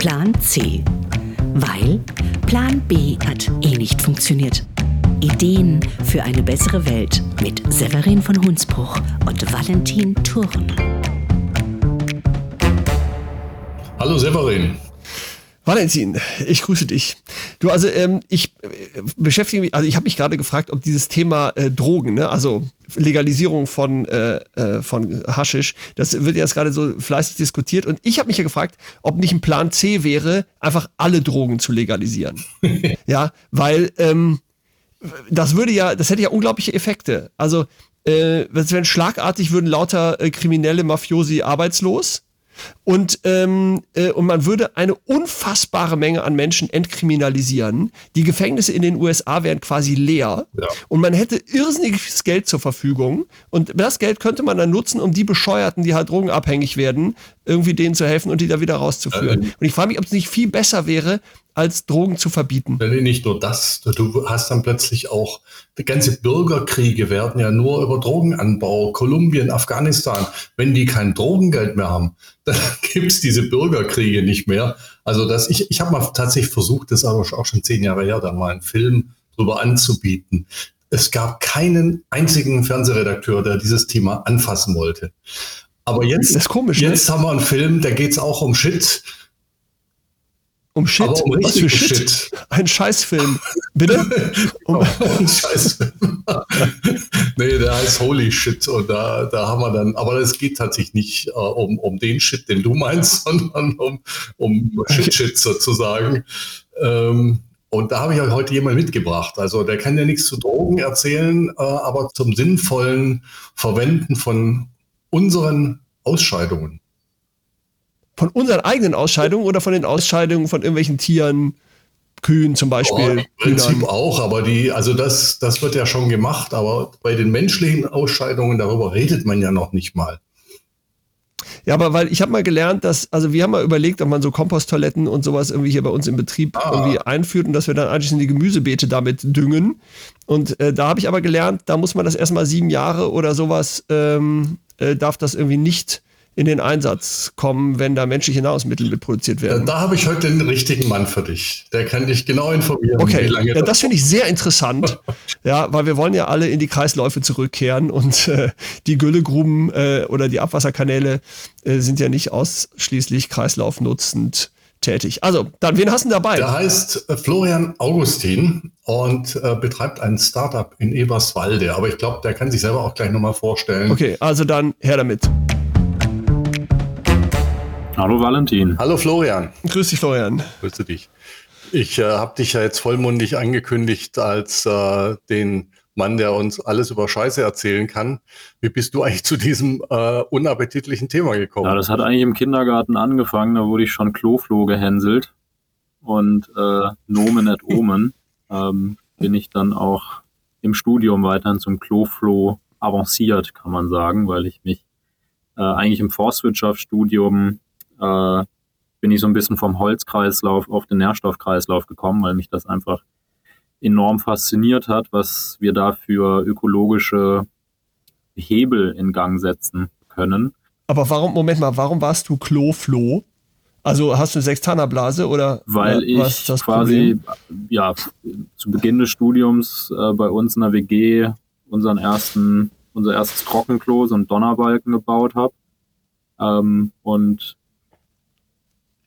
Plan C. Weil Plan B hat eh nicht funktioniert. Ideen für eine bessere Welt mit Severin von Hunsbruch und Valentin Thurn. Hallo Severin. Valentin, ich grüße dich. Du, also ähm, ich äh, beschäftige mich, also ich habe mich gerade gefragt, ob dieses Thema äh, Drogen, ne, also Legalisierung von äh, äh, von Haschisch, das wird jetzt gerade so fleißig diskutiert und ich habe mich ja gefragt, ob nicht ein Plan C wäre, einfach alle Drogen zu legalisieren. ja, weil ähm, das würde ja, das hätte ja unglaubliche Effekte. Also äh, wenn schlagartig würden lauter äh, kriminelle Mafiosi arbeitslos und, ähm, äh, und man würde eine unfassbare Menge an Menschen entkriminalisieren. Die Gefängnisse in den USA wären quasi leer. Ja. Und man hätte irrsinniges Geld zur Verfügung. Und das Geld könnte man dann nutzen, um die Bescheuerten, die halt drogenabhängig werden, irgendwie denen zu helfen und die da wieder rauszuführen. Äh, und ich frage mich, ob es nicht viel besser wäre, als Drogen zu verbieten. Nicht nur das, du hast dann plötzlich auch, die ganze Bürgerkriege werden ja nur über Drogenanbau, Kolumbien, Afghanistan. Wenn die kein Drogengeld mehr haben, dann gibt es diese Bürgerkriege nicht mehr. Also das, ich, ich habe mal tatsächlich versucht, das aber auch schon zehn Jahre her, da mal einen Film drüber anzubieten. Es gab keinen einzigen Fernsehredakteur, der dieses Thema anfassen wollte. Aber jetzt, das ist komisch, ne? jetzt ne? haben wir einen Film, da geht es auch um Shit. Um Shit? Um Was für Shit? Shit? Ein Scheißfilm. Bitte? Um ein Scheißfilm. nee, der heißt Holy Shit. Und da, da haben wir dann, aber es geht tatsächlich nicht äh, um, um den Shit, den du meinst, sondern um, um Shit-Shit sozusagen. Ähm, und da habe ich euch heute jemand mitgebracht. Also der kann ja nichts zu Drogen erzählen, äh, aber zum sinnvollen Verwenden von unseren Ausscheidungen. Von unseren eigenen Ausscheidungen oder von den Ausscheidungen von irgendwelchen Tieren, Kühen zum Beispiel? Oh, Im Prinzip Hühnern. auch, aber die, also das, das wird ja schon gemacht, aber bei den menschlichen Ausscheidungen, darüber redet man ja noch nicht mal. Ja, aber weil ich habe mal gelernt, dass, also wir haben mal überlegt, ob man so Komposttoiletten und sowas irgendwie hier bei uns im Betrieb ah. irgendwie einführt und dass wir dann eigentlich in die Gemüsebeete damit düngen. Und äh, da habe ich aber gelernt, da muss man das erstmal sieben Jahre oder sowas, ähm, äh, darf das irgendwie nicht in den Einsatz kommen, wenn da menschliche Nahrungsmittel mitproduziert werden. Da habe ich heute den richtigen Mann für dich. Der kann dich genau informieren. Okay, ja, das, das finde ich sehr interessant. ja, weil wir wollen ja alle in die Kreisläufe zurückkehren und äh, die Güllegruben äh, oder die Abwasserkanäle äh, sind ja nicht ausschließlich kreislaufnutzend tätig. Also, dann, wen hast du dabei? Der heißt äh, Florian Augustin und äh, betreibt ein Startup in Eberswalde. Aber ich glaube, der kann sich selber auch gleich nochmal vorstellen. Okay, also dann her damit. Hallo Valentin. Hallo Florian. Grüß dich Florian. Grüße dich. Ich äh, habe dich ja jetzt vollmundig angekündigt als äh, den Mann, der uns alles über Scheiße erzählen kann. Wie bist du eigentlich zu diesem äh, unappetitlichen Thema gekommen? Ja, das hat eigentlich im Kindergarten angefangen. Da wurde ich schon Kloflo gehänselt und äh, Nomen et Omen ähm, bin ich dann auch im Studium weiterhin zum Kloflo avanciert, kann man sagen, weil ich mich äh, eigentlich im Forstwirtschaftsstudium äh, bin ich so ein bisschen vom Holzkreislauf auf den Nährstoffkreislauf gekommen, weil mich das einfach enorm fasziniert hat, was wir da für ökologische Hebel in Gang setzen können. Aber warum, Moment mal, warum warst du Kloflo? Also hast du eine Sextanerblase oder weil ich das quasi Problem? ja zu Beginn des Studiums äh, bei uns in der WG unseren ersten unser erstes Trockenklo so einen Donnerbalken gebaut habe ähm, und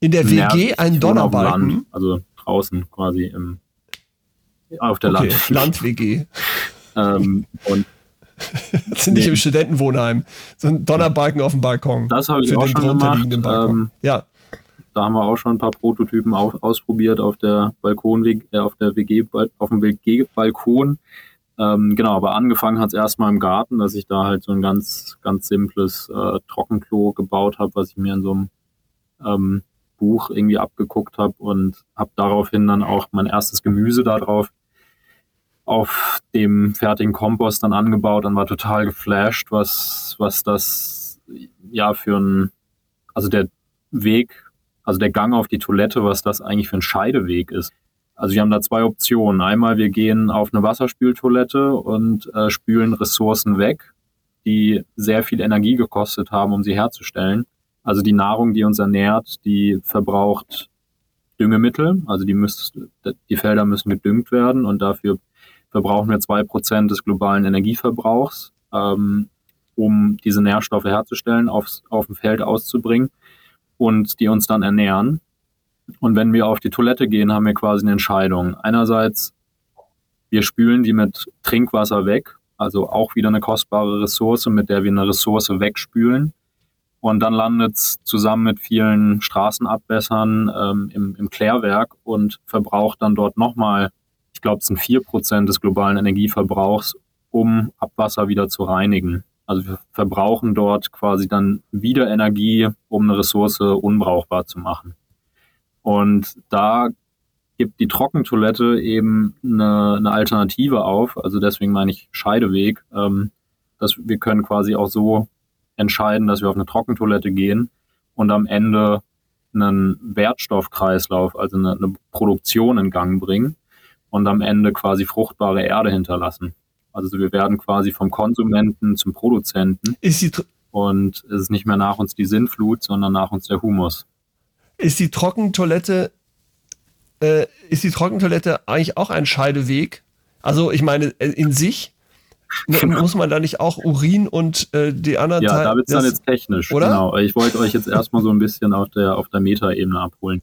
in der WG ja, ein Donnerbalken? Also draußen quasi im, auf der okay, Land. Land-WG. ähm, und das sind nicht im Studentenwohnheim. So ein Donnerbalken auf dem Balkon. Das habe ich für auch den schon gemacht. Ähm, ja. Da haben wir auch schon ein paar Prototypen auf, ausprobiert auf der Balkon, äh, auf der WG, auf dem WG-Balkon. Ähm, genau, aber angefangen hat es erstmal im Garten, dass ich da halt so ein ganz, ganz simples äh, Trockenklo gebaut habe, was ich mir in so einem ähm, Buch irgendwie abgeguckt habe und habe daraufhin dann auch mein erstes Gemüse darauf auf dem fertigen Kompost dann angebaut und war total geflasht, was, was das ja für ein, also der Weg, also der Gang auf die Toilette, was das eigentlich für ein Scheideweg ist. Also wir haben da zwei Optionen. Einmal wir gehen auf eine Wasserspültoilette und äh, spülen Ressourcen weg, die sehr viel Energie gekostet haben, um sie herzustellen. Also die Nahrung, die uns ernährt, die verbraucht Düngemittel, also die, müssen, die Felder müssen gedüngt werden und dafür verbrauchen wir zwei Prozent des globalen Energieverbrauchs, ähm, um diese Nährstoffe herzustellen, aufs, auf dem Feld auszubringen und die uns dann ernähren. Und wenn wir auf die Toilette gehen, haben wir quasi eine Entscheidung. Einerseits, wir spülen die mit Trinkwasser weg, also auch wieder eine kostbare Ressource, mit der wir eine Ressource wegspülen. Und dann landet es zusammen mit vielen Straßenabwässern ähm, im, im Klärwerk und verbraucht dann dort nochmal, ich glaube, es sind vier Prozent des globalen Energieverbrauchs, um Abwasser wieder zu reinigen. Also wir verbrauchen dort quasi dann wieder Energie, um eine Ressource unbrauchbar zu machen. Und da gibt die Trockentoilette eben eine, eine Alternative auf. Also deswegen meine ich Scheideweg. Ähm, dass wir können quasi auch so entscheiden, dass wir auf eine Trockentoilette gehen und am Ende einen Wertstoffkreislauf, also eine, eine Produktion in Gang bringen und am Ende quasi fruchtbare Erde hinterlassen. Also wir werden quasi vom Konsumenten zum Produzenten. und es ist nicht mehr nach uns die Sinnflut, sondern nach uns der Humus. Ist die Trockentoilette, äh, ist die Trockentoilette eigentlich auch ein Scheideweg? Also ich meine, äh, in sich Genau. Muss man da nicht auch Urin und äh, die anderen Ja, Teil, da wird es dann jetzt technisch. Oder? Genau. Ich wollte euch jetzt erstmal so ein bisschen auf der, auf der Metaebene abholen.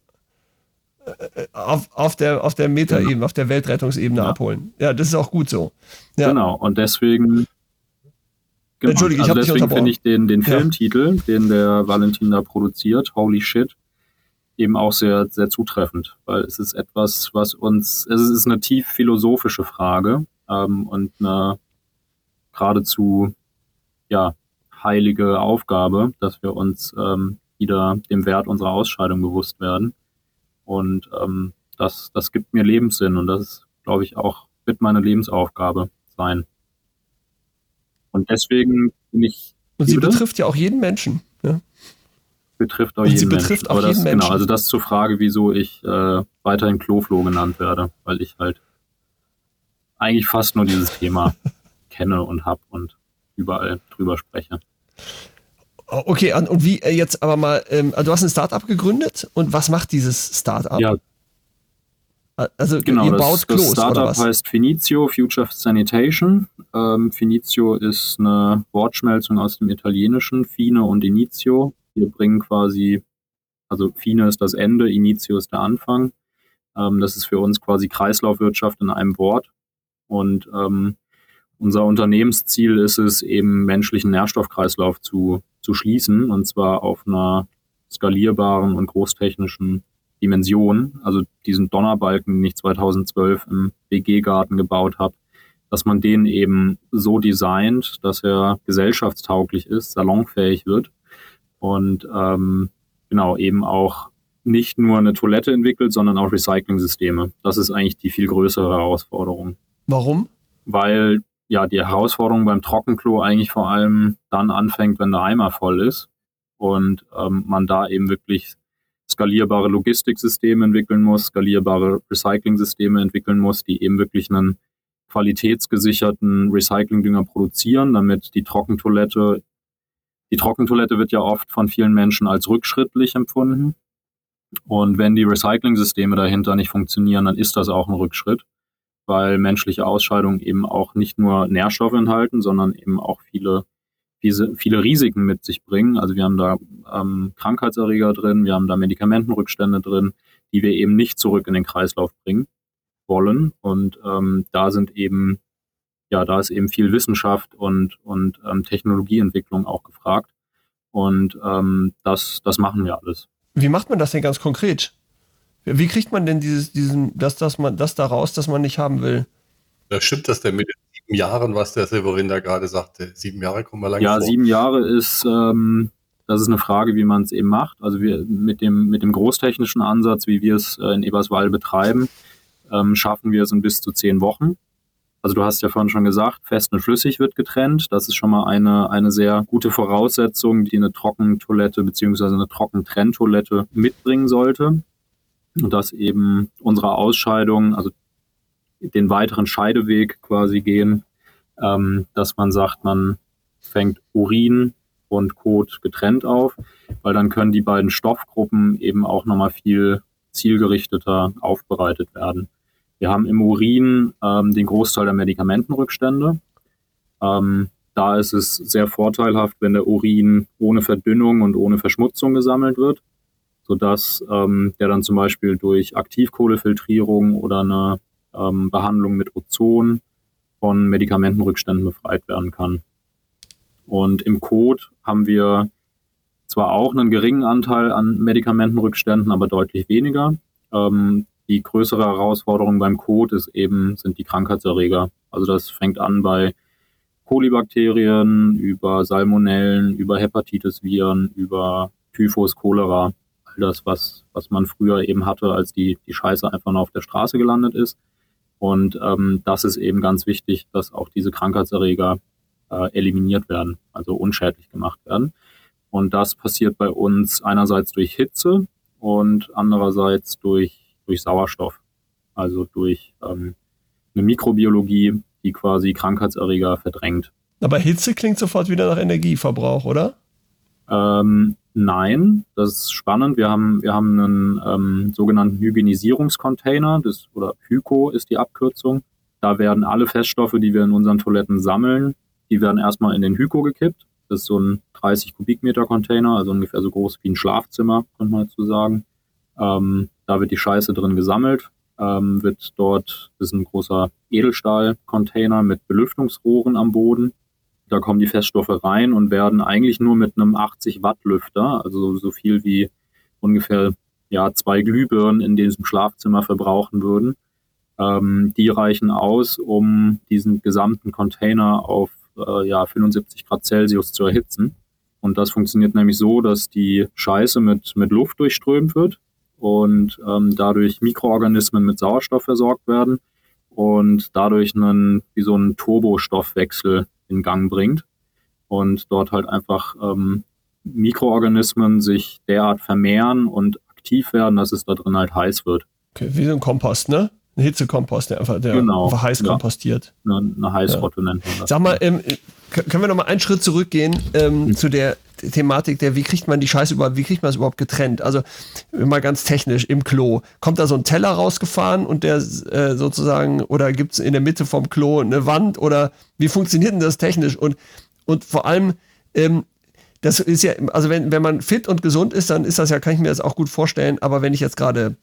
Äh, auf, auf der, auf der Metaebene, genau. auf der Weltrettungsebene ja. abholen. Ja, das ist auch gut so. Ja. Genau, und deswegen. Genau. Entschuldige, ich also deswegen finde ich den, den Filmtitel, ja. den der Valentin da produziert, Holy Shit, eben auch sehr, sehr zutreffend, weil es ist etwas, was uns, es ist eine tief philosophische Frage ähm, und eine geradezu ja, heilige Aufgabe, dass wir uns ähm, wieder dem Wert unserer Ausscheidung bewusst werden. Und ähm, das, das gibt mir Lebenssinn und das, glaube ich, auch wird meine Lebensaufgabe sein. Und deswegen bin ich. Und sie betrifft ja auch jeden Menschen. Ja? Betrifft auch und jeden sie betrifft Menschen. Auch Aber jeden das, Menschen. Genau, also das zur Frage, wieso ich äh, weiterhin Kloflo genannt werde, weil ich halt eigentlich fast nur dieses Thema kenne und habe und überall drüber spreche. Okay, und wie äh, jetzt aber mal, ähm, also du hast ein Startup gegründet und was macht dieses Startup? Ja. Also genau, ihr baut das, Klos, das Startup heißt Finizio Future Sanitation. Ähm, Finizio ist eine Wortschmelzung aus dem Italienischen, Fine und Inizio. Wir bringen quasi, also Fine ist das Ende, Inizio ist der Anfang. Ähm, das ist für uns quasi Kreislaufwirtschaft in einem Wort. Und ähm, unser Unternehmensziel ist es, eben menschlichen Nährstoffkreislauf zu, zu schließen und zwar auf einer skalierbaren und großtechnischen Dimension. Also diesen Donnerbalken, den ich 2012 im WG-Garten gebaut habe, dass man den eben so designt, dass er gesellschaftstauglich ist, salonfähig wird und ähm, genau eben auch nicht nur eine Toilette entwickelt, sondern auch Recycling-Systeme. Das ist eigentlich die viel größere Herausforderung. Warum? Weil ja, die Herausforderung beim Trockenklo eigentlich vor allem dann anfängt, wenn der Eimer voll ist und ähm, man da eben wirklich skalierbare Logistiksysteme entwickeln muss, skalierbare Recycling-Systeme entwickeln muss, die eben wirklich einen qualitätsgesicherten Recyclingdünger produzieren, damit die Trockentoilette, die Trockentoilette wird ja oft von vielen Menschen als rückschrittlich empfunden. Und wenn die Recycling-Systeme dahinter nicht funktionieren, dann ist das auch ein Rückschritt weil menschliche Ausscheidungen eben auch nicht nur Nährstoffe enthalten, sondern eben auch viele, viele, viele Risiken mit sich bringen. Also wir haben da ähm, Krankheitserreger drin, wir haben da Medikamentenrückstände drin, die wir eben nicht zurück in den Kreislauf bringen wollen. Und ähm, da sind eben, ja, da ist eben viel Wissenschaft und, und ähm, Technologieentwicklung auch gefragt. Und ähm, das, das machen wir alles. Wie macht man das denn ganz konkret? Wie kriegt man denn dieses, diesen, das, das, man, das da raus, das man nicht haben will? Da stimmt das denn mit den sieben Jahren, was der Severin da gerade sagte? Sieben Jahre kommen wir lange Ja, vor. sieben Jahre ist, ähm, das ist eine Frage, wie man es eben macht. Also wir mit dem, mit dem großtechnischen Ansatz, wie wir es äh, in Eberswalde betreiben, ähm, schaffen wir es in bis zu zehn Wochen. Also du hast ja vorhin schon gesagt, fest und flüssig wird getrennt. Das ist schon mal eine, eine sehr gute Voraussetzung, die eine Trockentoilette beziehungsweise eine Trockentrenntoilette mitbringen sollte und dass eben unsere Ausscheidungen, also den weiteren Scheideweg quasi gehen, ähm, dass man sagt, man fängt Urin und Kot getrennt auf, weil dann können die beiden Stoffgruppen eben auch nochmal viel zielgerichteter aufbereitet werden. Wir haben im Urin ähm, den Großteil der Medikamentenrückstände. Ähm, da ist es sehr vorteilhaft, wenn der Urin ohne Verdünnung und ohne Verschmutzung gesammelt wird, sodass ähm, der dann zum Beispiel durch Aktivkohlefiltrierung oder eine ähm, Behandlung mit Ozon von Medikamentenrückständen befreit werden kann. Und im Code haben wir zwar auch einen geringen Anteil an Medikamentenrückständen, aber deutlich weniger. Ähm, die größere Herausforderung beim Code ist eben, sind die Krankheitserreger. Also das fängt an bei Kolibakterien, über Salmonellen, über Hepatitis-Viren, über Typhus, Cholera. All das, was, was man früher eben hatte, als die, die Scheiße einfach nur auf der Straße gelandet ist. Und ähm, das ist eben ganz wichtig, dass auch diese Krankheitserreger äh, eliminiert werden, also unschädlich gemacht werden. Und das passiert bei uns einerseits durch Hitze und andererseits durch, durch Sauerstoff, also durch ähm, eine Mikrobiologie, die quasi Krankheitserreger verdrängt. Aber Hitze klingt sofort wieder nach Energieverbrauch, oder? Ähm, nein, das ist spannend. Wir haben, wir haben einen ähm, sogenannten Hygienisierungscontainer, das, oder HYCO ist die Abkürzung. Da werden alle Feststoffe, die wir in unseren Toiletten sammeln, die werden erstmal in den HYCO gekippt. Das ist so ein 30 Kubikmeter Container, also ungefähr so groß wie ein Schlafzimmer, könnte man dazu sagen. Ähm, da wird die Scheiße drin gesammelt, ähm, wird dort, das ist ein großer Edelstahl-Container mit Belüftungsrohren am Boden. Da kommen die Feststoffe rein und werden eigentlich nur mit einem 80 Watt Lüfter, also so viel wie ungefähr ja, zwei Glühbirnen in diesem Schlafzimmer verbrauchen würden. Ähm, die reichen aus, um diesen gesamten Container auf äh, ja, 75 Grad Celsius zu erhitzen. Und das funktioniert nämlich so, dass die Scheiße mit, mit Luft durchströmt wird und ähm, dadurch Mikroorganismen mit Sauerstoff versorgt werden und dadurch einen, wie so einen Turbostoffwechsel in Gang bringt und dort halt einfach ähm, Mikroorganismen sich derart vermehren und aktiv werden, dass es da drin halt heiß wird. Okay, wie so ein Kompost, ne? Ein Hitzekompost, der einfach, der genau, einfach heiß ja. kompostiert. Eine, eine Heißrotte ja. nennt man das. Sag mal, ähm, können wir noch mal einen Schritt zurückgehen ähm, mhm. zu der Thematik der, wie kriegt man die Scheiße überhaupt, wie kriegt man es überhaupt getrennt? Also mal ganz technisch im Klo. Kommt da so ein Teller rausgefahren und der äh, sozusagen, oder gibt es in der Mitte vom Klo eine Wand oder wie funktioniert denn das technisch? Und, und vor allem, ähm, das ist ja, also wenn, wenn man fit und gesund ist, dann ist das ja, kann ich mir das auch gut vorstellen, aber wenn ich jetzt gerade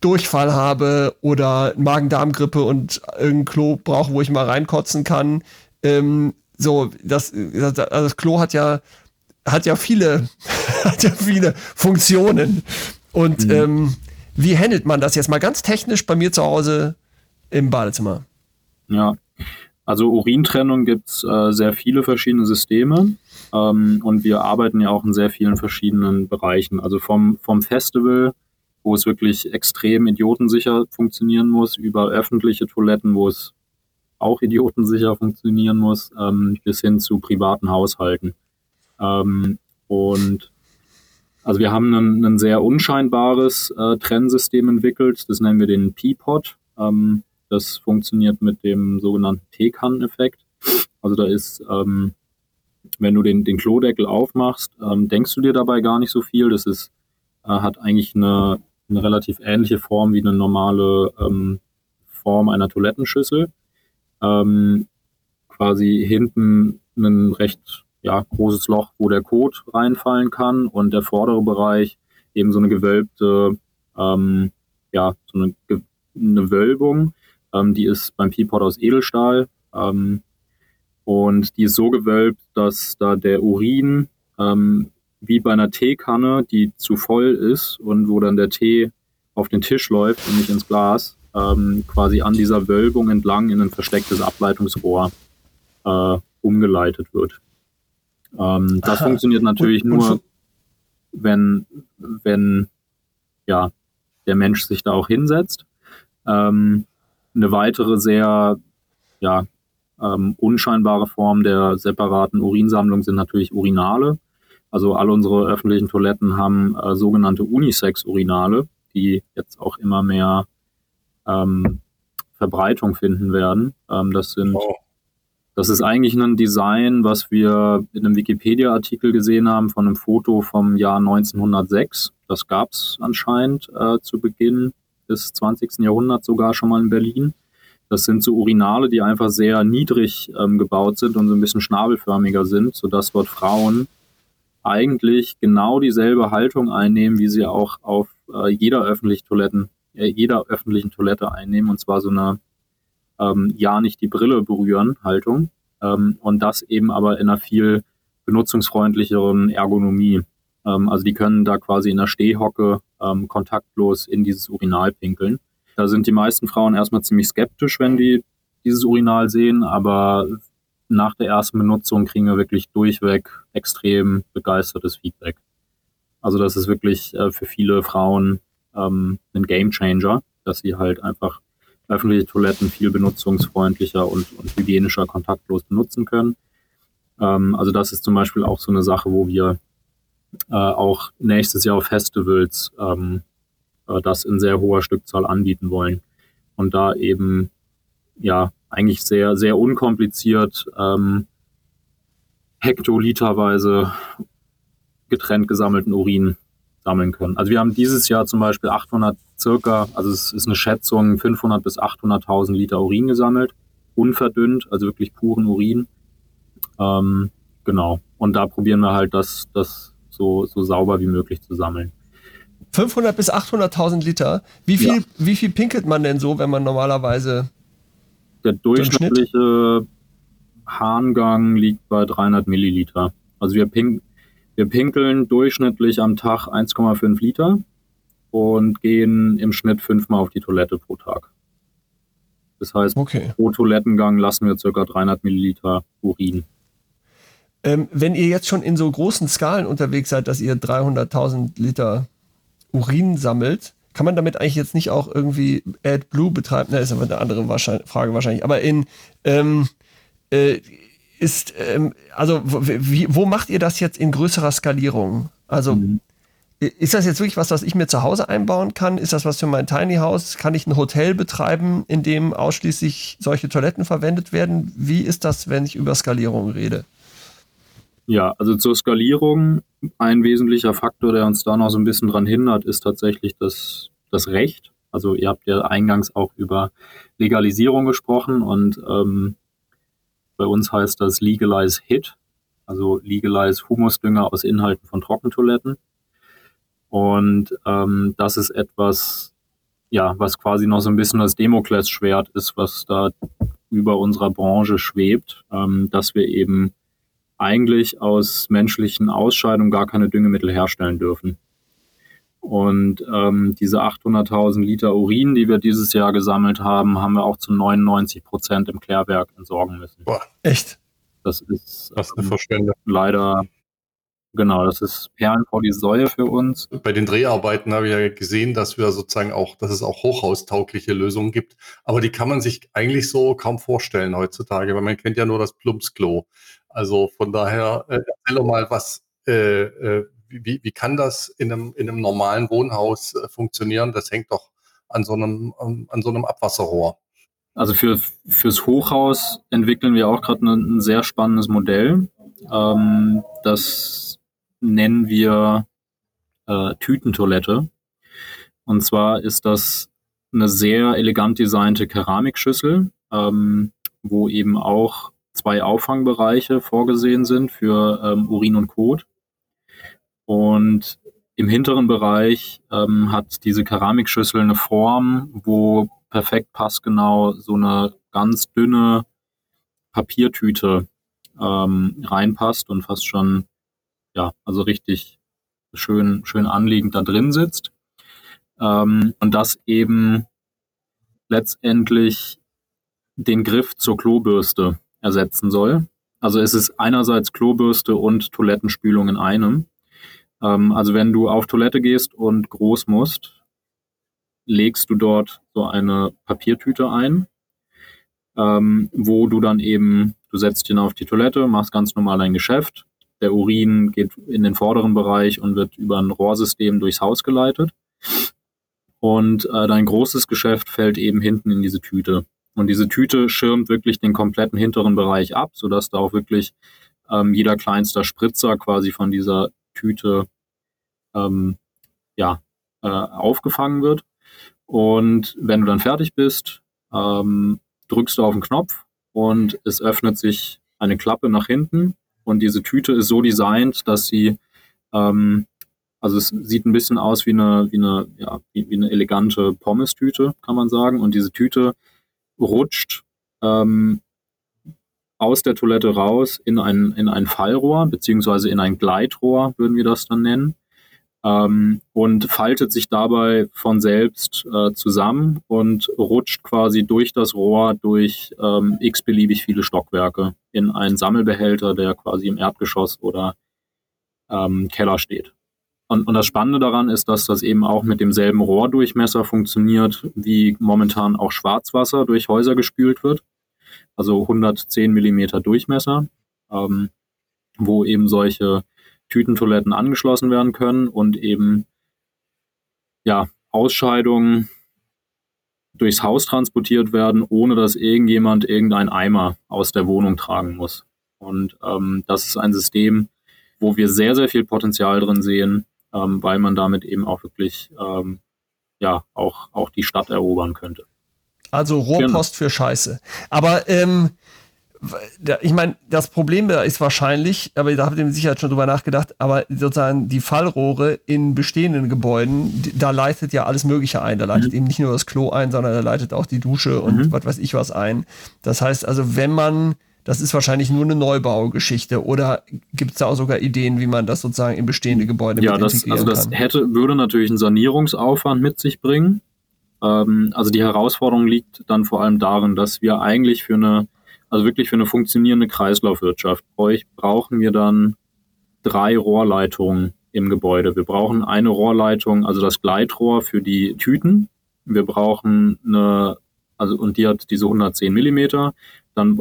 Durchfall habe oder Magen-Darm-Grippe und irgendein Klo brauche, wo ich mal reinkotzen kann, ähm, so, das, das, das Klo hat ja hat ja viele, hat ja viele Funktionen. Und mhm. ähm, wie handelt man das jetzt mal ganz technisch bei mir zu Hause im Badezimmer? Ja, also Urintrennung gibt es äh, sehr viele verschiedene Systeme ähm, und wir arbeiten ja auch in sehr vielen verschiedenen Bereichen. Also vom, vom Festival, wo es wirklich extrem idiotensicher funktionieren muss, über öffentliche Toiletten, wo es auch idiotensicher funktionieren muss, ähm, bis hin zu privaten Haushalten. Ähm, und also wir haben ein, sehr unscheinbares äh, Trennsystem entwickelt, das nennen wir den P-Pod. Ähm, das funktioniert mit dem sogenannten Teekanneneffekt. Also da ist, ähm, wenn du den, den Klodeckel aufmachst, ähm, denkst du dir dabei gar nicht so viel. Das ist, äh, hat eigentlich eine, eine relativ ähnliche Form wie eine normale ähm, Form einer Toilettenschüssel. Ähm, quasi hinten einen recht ja, großes Loch, wo der Code reinfallen kann und der vordere Bereich eben so eine gewölbte, ähm, ja, so eine, eine Wölbung. Ähm, die ist beim Peapod aus Edelstahl ähm, und die ist so gewölbt, dass da der Urin ähm, wie bei einer Teekanne, die zu voll ist und wo dann der Tee auf den Tisch läuft und nicht ins Glas, ähm, quasi an dieser Wölbung entlang in ein verstecktes Ableitungsrohr äh, umgeleitet wird. Ähm, das Aha. funktioniert natürlich und, nur, wenn, wenn ja, der Mensch sich da auch hinsetzt. Ähm, eine weitere sehr ja, ähm, unscheinbare Form der separaten Urinsammlung sind natürlich Urinale. Also all unsere öffentlichen Toiletten haben äh, sogenannte Unisex-Urinale, die jetzt auch immer mehr ähm, Verbreitung finden werden. Ähm, das sind oh. Das ist eigentlich ein Design, was wir in einem Wikipedia-Artikel gesehen haben von einem Foto vom Jahr 1906. Das gab es anscheinend äh, zu Beginn des 20. Jahrhunderts sogar schon mal in Berlin. Das sind so Urinale, die einfach sehr niedrig ähm, gebaut sind und so ein bisschen schnabelförmiger sind, sodass dort Frauen eigentlich genau dieselbe Haltung einnehmen, wie sie auch auf äh, jeder öffentlichen Toiletten, äh, jeder öffentlichen Toilette einnehmen, und zwar so eine ähm, ja nicht die Brille berühren Haltung. Ähm, und das eben aber in einer viel benutzungsfreundlicheren Ergonomie. Ähm, also die können da quasi in der Stehhocke ähm, kontaktlos in dieses Urinal pinkeln. Da sind die meisten Frauen erstmal ziemlich skeptisch, wenn die dieses Urinal sehen, aber nach der ersten Benutzung kriegen wir wirklich durchweg extrem begeistertes Feedback. Also das ist wirklich äh, für viele Frauen ähm, ein Game Changer, dass sie halt einfach öffentliche Toiletten viel benutzungsfreundlicher und, und hygienischer kontaktlos benutzen können. Ähm, also das ist zum Beispiel auch so eine Sache, wo wir äh, auch nächstes Jahr auf Festivals ähm, äh, das in sehr hoher Stückzahl anbieten wollen. Und da eben ja eigentlich sehr, sehr unkompliziert ähm, hektoliterweise getrennt gesammelten Urin sammeln können. Also wir haben dieses Jahr zum Beispiel 800 circa, also es ist eine Schätzung, 500 bis 800.000 Liter Urin gesammelt, unverdünnt, also wirklich puren Urin. Ähm, genau. Und da probieren wir halt, das, das so, so sauber wie möglich zu sammeln. 500 bis 800.000 Liter. Wie viel, ja. wie viel pinkelt man denn so, wenn man normalerweise der durchschnittliche Harngang liegt bei 300 Milliliter. Also wir, pink wir pinkeln durchschnittlich am Tag 1,5 Liter und gehen im Schnitt fünfmal auf die Toilette pro Tag. Das heißt, okay. pro Toilettengang lassen wir ca. 300 Milliliter Urin. Ähm, wenn ihr jetzt schon in so großen Skalen unterwegs seid, dass ihr 300.000 Liter Urin sammelt, kann man damit eigentlich jetzt nicht auch irgendwie AdBlue betreiben? Na, ist aber eine andere Frage wahrscheinlich. Aber in ähm, äh, ist, ähm, also wie, wo macht ihr das jetzt in größerer Skalierung? Also mhm. ist das jetzt wirklich was, was ich mir zu Hause einbauen kann? Ist das was für mein Tiny House? Kann ich ein Hotel betreiben, in dem ausschließlich solche Toiletten verwendet werden? Wie ist das, wenn ich über Skalierung rede? Ja, also zur Skalierung, ein wesentlicher Faktor, der uns da noch so ein bisschen dran hindert, ist tatsächlich das, das Recht. Also ihr habt ja eingangs auch über Legalisierung gesprochen und ähm, bei uns heißt das Legalize HIT, also Legalize Humusdünger aus Inhalten von Trockentoiletten. Und ähm, das ist etwas, ja, was quasi noch so ein bisschen das Demoklesschwert ist, was da über unserer Branche schwebt, ähm, dass wir eben eigentlich aus menschlichen Ausscheidungen gar keine Düngemittel herstellen dürfen. Und ähm, diese 800.000 Liter Urin, die wir dieses Jahr gesammelt haben, haben wir auch zu 99 Prozent im Klärwerk entsorgen müssen. Boah, echt? Das ist das ist ähm, leider, genau, das ist Perlen vor die Säue für uns. Bei den Dreharbeiten habe ich ja gesehen, dass wir sozusagen auch, dass es auch hochhaustaugliche Lösungen gibt. Aber die kann man sich eigentlich so kaum vorstellen heutzutage, weil man kennt ja nur das Plumpsklo. Also von daher, äh, erzähl doch mal, was, äh, äh, wie, wie kann das in einem, in einem normalen Wohnhaus äh, funktionieren? Das hängt doch an so einem, an so einem Abwasserrohr. Also für, fürs Hochhaus entwickeln wir auch gerade ein, ein, sehr spannendes Modell. Ähm, das nennen wir äh, Tütentoilette. Und zwar ist das eine sehr elegant designte Keramikschüssel, ähm, wo eben auch zwei Auffangbereiche vorgesehen sind für ähm, Urin und Kot. Und im hinteren Bereich ähm, hat diese Keramikschüssel eine Form, wo perfekt passgenau so eine ganz dünne Papiertüte ähm, reinpasst und fast schon, ja, also richtig schön, schön anliegend da drin sitzt. Ähm, und das eben letztendlich den Griff zur Klobürste ersetzen soll. Also es ist einerseits Klobürste und Toilettenspülung in einem. Ähm, also wenn du auf Toilette gehst und groß musst, legst du dort so eine Papiertüte ein, ähm, wo du dann eben, du setzt ihn auf die Toilette, machst ganz normal dein Geschäft. Der Urin geht in den vorderen Bereich und wird über ein Rohrsystem durchs Haus geleitet. Und äh, dein großes Geschäft fällt eben hinten in diese Tüte. Und diese Tüte schirmt wirklich den kompletten hinteren Bereich ab, sodass da auch wirklich ähm, jeder kleinster Spritzer quasi von dieser Tüte ähm, ja, äh, aufgefangen wird. Und wenn du dann fertig bist, ähm, drückst du auf den Knopf und es öffnet sich eine Klappe nach hinten. Und diese Tüte ist so designt, dass sie, ähm, also es sieht ein bisschen aus wie eine, wie eine, ja, wie, wie eine elegante Pommes-Tüte, kann man sagen. Und diese Tüte rutscht ähm, aus der Toilette raus in ein, in ein Fallrohr, beziehungsweise in ein Gleitrohr, würden wir das dann nennen ähm, und faltet sich dabei von selbst äh, zusammen und rutscht quasi durch das Rohr durch ähm, x-beliebig viele Stockwerke in einen Sammelbehälter, der quasi im Erdgeschoss oder ähm, Keller steht. Und, und das Spannende daran ist, dass das eben auch mit demselben Rohrdurchmesser funktioniert, wie momentan auch Schwarzwasser durch Häuser gespült wird. Also 110 Millimeter Durchmesser, ähm, wo eben solche Tütentoiletten angeschlossen werden können und eben ja, Ausscheidungen durchs Haus transportiert werden, ohne dass irgendjemand irgendeinen Eimer aus der Wohnung tragen muss. Und ähm, das ist ein System, wo wir sehr, sehr viel Potenzial drin sehen, ähm, weil man damit eben auch wirklich ähm, ja auch, auch die Stadt erobern könnte. Also Rohrpost genau. für Scheiße. Aber ähm, ich meine, das Problem da ist wahrscheinlich, aber da habt ihr mit Sicherheit schon drüber nachgedacht, aber sozusagen die Fallrohre in bestehenden Gebäuden, da leitet ja alles Mögliche ein. Da leitet mhm. eben nicht nur das Klo ein, sondern da leitet auch die Dusche und mhm. was weiß ich was ein. Das heißt also, wenn man, das ist wahrscheinlich nur eine Neubaugeschichte oder gibt es da auch sogar Ideen, wie man das sozusagen in bestehende Gebäude ja, das, also das hätte, würde natürlich einen Sanierungsaufwand mit sich bringen. Ähm, also die Herausforderung liegt dann vor allem darin, dass wir eigentlich für eine also wirklich für eine funktionierende Kreislaufwirtschaft brauchen wir dann drei Rohrleitungen im Gebäude. Wir brauchen eine Rohrleitung, also das Gleitrohr für die Tüten. Wir brauchen eine, also und die hat diese 110 Millimeter. Dann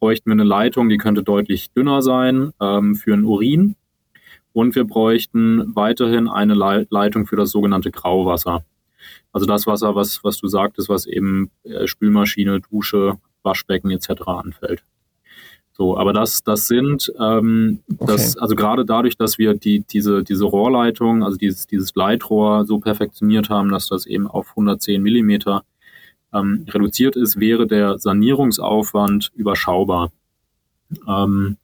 bräuchten wir eine Leitung, die könnte deutlich dünner sein ähm, für einen Urin. Und wir bräuchten weiterhin eine Leitung für das sogenannte Grauwasser. Also das Wasser, was, was du sagtest, was eben äh, Spülmaschine, Dusche, Waschbecken etc. anfällt. So, aber das, das sind, ähm, okay. das, also gerade dadurch, dass wir die, diese, diese Rohrleitung, also dieses, dieses Leitrohr so perfektioniert haben, dass das eben auf 110 Millimeter ähm, reduziert ist, wäre der Sanierungsaufwand überschaubar. Ähm,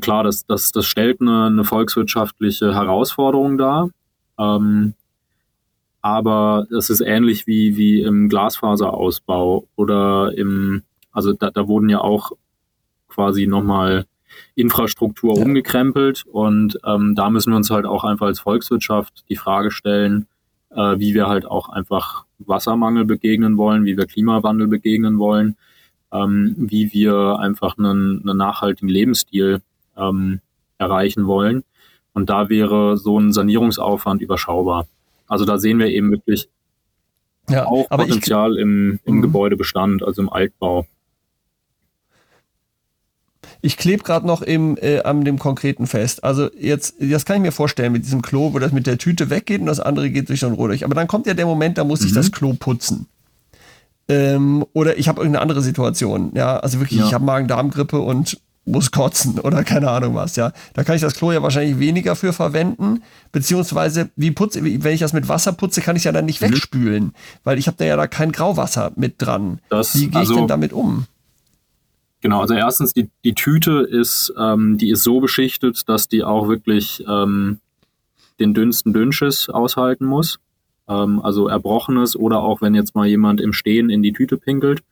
klar, das, das, das stellt eine, eine volkswirtschaftliche Herausforderung dar. Ähm, aber es ist ähnlich wie, wie im Glasfaserausbau oder im, also da, da wurden ja auch quasi nochmal Infrastruktur ja. umgekrempelt und ähm, da müssen wir uns halt auch einfach als Volkswirtschaft die Frage stellen, äh, wie wir halt auch einfach Wassermangel begegnen wollen, wie wir Klimawandel begegnen wollen, ähm, wie wir einfach einen, einen nachhaltigen Lebensstil ähm, erreichen wollen. Und da wäre so ein Sanierungsaufwand überschaubar. Also da sehen wir eben wirklich ja, auch Potenzial ich, im, im mhm. Gebäudebestand, also im Altbau. Ich klebe gerade noch im, äh, an dem konkreten fest. Also jetzt, das kann ich mir vorstellen mit diesem Klo, wo das mit der Tüte weggeht und das andere geht durch so ein Rohr durch. Aber dann kommt ja der Moment, da muss mhm. ich das Klo putzen. Ähm, oder ich habe irgendeine andere Situation. Ja, also wirklich, ja. ich habe Magen-Darm-Grippe und muss kotzen oder keine Ahnung was, ja. Da kann ich das Klo ja wahrscheinlich weniger für verwenden, beziehungsweise wie putze, wenn ich das mit Wasser putze, kann ich ja dann nicht mhm. wegspülen, weil ich habe da ja da kein Grauwasser mit dran. Das, wie gehe ich also, denn damit um? Genau, also erstens, die, die Tüte ist, ähm, die ist so beschichtet, dass die auch wirklich ähm, den dünnsten Dünnschiss aushalten muss. Ähm, also Erbrochenes oder auch wenn jetzt mal jemand im Stehen in die Tüte pinkelt.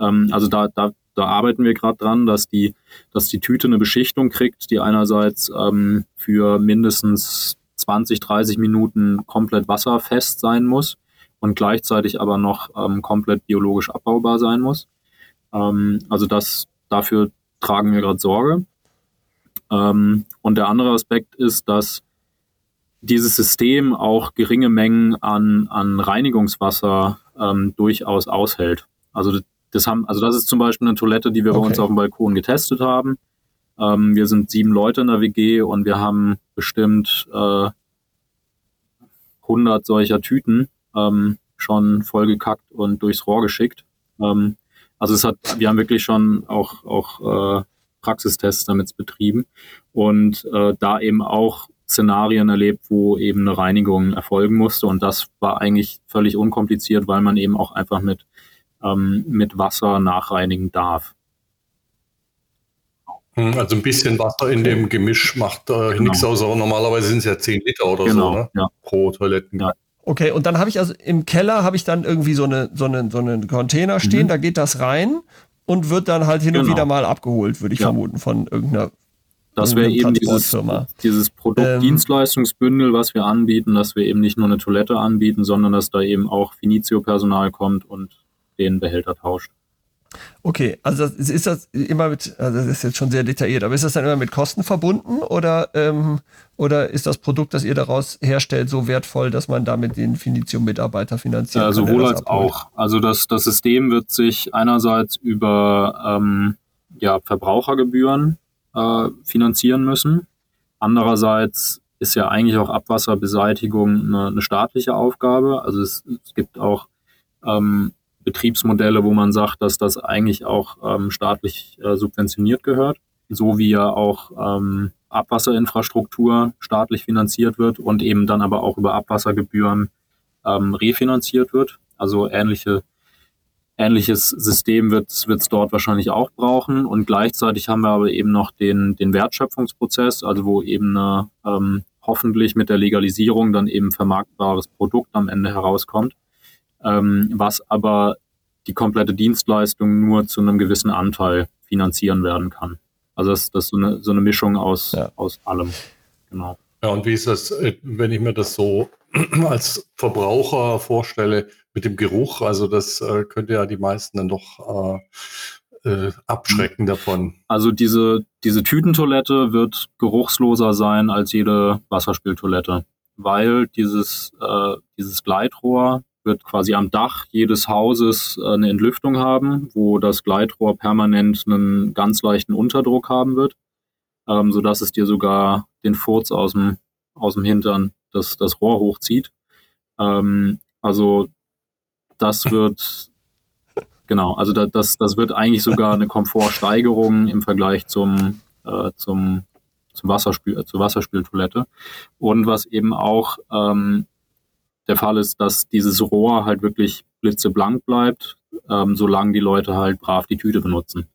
Ähm, also da, da da arbeiten wir gerade dran, dass die, dass die Tüte eine Beschichtung kriegt, die einerseits ähm, für mindestens 20, 30 Minuten komplett wasserfest sein muss und gleichzeitig aber noch ähm, komplett biologisch abbaubar sein muss. Ähm, also das, dafür tragen wir gerade Sorge. Ähm, und der andere Aspekt ist, dass dieses System auch geringe Mengen an, an Reinigungswasser ähm, durchaus aushält. Also das haben, also das ist zum Beispiel eine Toilette, die wir okay. bei uns auf dem Balkon getestet haben. Ähm, wir sind sieben Leute in der WG und wir haben bestimmt äh, 100 solcher Tüten ähm, schon vollgekackt und durchs Rohr geschickt. Ähm, also es hat, wir haben wirklich schon auch, auch äh, Praxistests damit betrieben und äh, da eben auch Szenarien erlebt, wo eben eine Reinigung erfolgen musste. Und das war eigentlich völlig unkompliziert, weil man eben auch einfach mit, ähm, mit Wasser nachreinigen darf. Hm, also ein bisschen Wasser in dem Gemisch macht äh, genau. nichts aus, aber normalerweise sind es ja 10 Liter oder genau, so ne? ja. pro Toiletten. Ja. Okay, und dann habe ich also im Keller habe ich dann irgendwie so eine so eine so einen Container stehen, mhm. da geht das rein und wird dann halt hin genau. und wieder mal abgeholt, würde ich ja. vermuten, von irgendeiner das wäre eben dieses, dieses Produktdienstleistungsbündel, ähm, was wir anbieten, dass wir eben nicht nur eine Toilette anbieten, sondern dass da eben auch Finizio-Personal kommt und den Behälter tauscht. Okay, also ist das immer mit, also das ist jetzt schon sehr detailliert, aber ist das dann immer mit Kosten verbunden oder, ähm, oder ist das Produkt, das ihr daraus herstellt, so wertvoll, dass man damit den Finitium-Mitarbeiter finanziert? Ja, sowohl als auch. Also das, das System wird sich einerseits über ähm, ja, Verbrauchergebühren äh, finanzieren müssen. Andererseits ist ja eigentlich auch Abwasserbeseitigung eine, eine staatliche Aufgabe. Also es, es gibt auch ähm, Betriebsmodelle, wo man sagt, dass das eigentlich auch ähm, staatlich äh, subventioniert gehört, so wie ja auch ähm, Abwasserinfrastruktur staatlich finanziert wird und eben dann aber auch über Abwassergebühren ähm, refinanziert wird. Also ähnliche, ähnliches System wird es dort wahrscheinlich auch brauchen. Und gleichzeitig haben wir aber eben noch den, den Wertschöpfungsprozess, also wo eben eine, ähm, hoffentlich mit der Legalisierung dann eben vermarktbares Produkt am Ende herauskommt ähm, was aber die komplette Dienstleistung nur zu einem gewissen Anteil finanzieren werden kann. Also das, das ist so eine, so eine Mischung aus, ja. aus allem. Genau. Ja, und wie ist das, äh, wenn ich mir das so als Verbraucher vorstelle mit dem Geruch? Also das äh, könnte ja die meisten dann doch äh, äh, abschrecken davon. Also diese, diese Tütentoilette wird geruchsloser sein als jede Wasserspieltoilette, weil dieses, äh, dieses Gleitrohr wird quasi am Dach jedes Hauses äh, eine Entlüftung haben, wo das Gleitrohr permanent einen ganz leichten Unterdruck haben wird, ähm, sodass es dir sogar den Furz aus dem, aus dem Hintern das, das Rohr hochzieht. Ähm, also das wird, genau, also da, das, das wird eigentlich sogar eine Komfortsteigerung im Vergleich zum, äh, zum, zum Wasserspiel, äh, zur Wasserspieltoilette. Und was eben auch ähm, der Fall ist, dass dieses Rohr halt wirklich blitzeblank bleibt, ähm, solange die Leute halt brav die Tüte benutzen.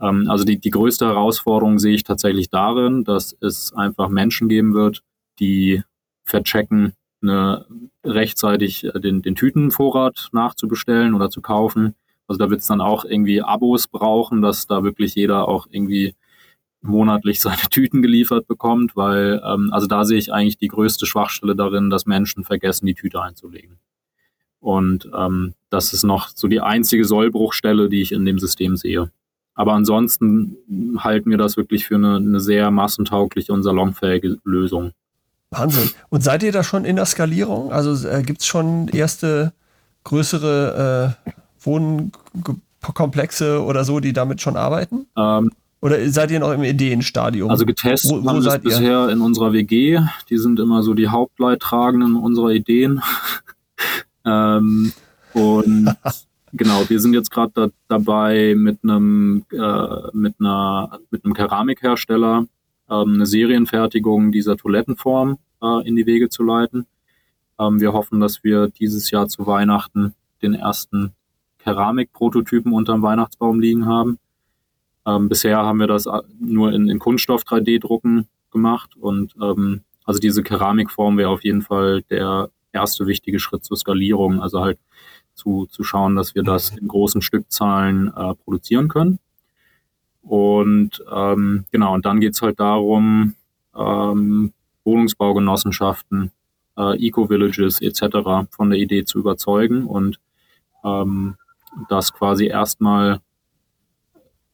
Ähm, also die, die größte Herausforderung sehe ich tatsächlich darin, dass es einfach Menschen geben wird, die verchecken, eine, rechtzeitig äh, den, den Tütenvorrat nachzubestellen oder zu kaufen. Also da wird es dann auch irgendwie Abos brauchen, dass da wirklich jeder auch irgendwie monatlich seine Tüten geliefert bekommt, weil ähm, also da sehe ich eigentlich die größte Schwachstelle darin, dass Menschen vergessen, die Tüte einzulegen. Und ähm, das ist noch so die einzige Sollbruchstelle, die ich in dem System sehe. Aber ansonsten halten wir das wirklich für eine, eine sehr massentaugliche und salonfähige Lösung. Wahnsinn. Und seid ihr da schon in der Skalierung? Also äh, gibt es schon erste größere äh, Wohnkomplexe oder so, die damit schon arbeiten? Ähm, oder seid ihr noch im Ideenstadium? Also getestet wo, wo haben wir bisher in unserer WG. Die sind immer so die Hauptleidtragenden unserer Ideen. ähm, und genau, wir sind jetzt gerade da, dabei mit einem äh, mit einer mit einem Keramikhersteller ähm, eine Serienfertigung dieser Toilettenform äh, in die Wege zu leiten. Ähm, wir hoffen, dass wir dieses Jahr zu Weihnachten den ersten Keramikprototypen unterm Weihnachtsbaum liegen haben. Ähm, bisher haben wir das nur in, in Kunststoff 3D-Drucken gemacht und ähm, also diese Keramikform wäre auf jeden Fall der erste wichtige Schritt zur Skalierung, also halt zu, zu schauen, dass wir das in großen Stückzahlen äh, produzieren können. Und ähm, genau, und dann geht's halt darum, ähm, Wohnungsbaugenossenschaften, äh, Eco-Villages etc. von der Idee zu überzeugen und ähm, das quasi erstmal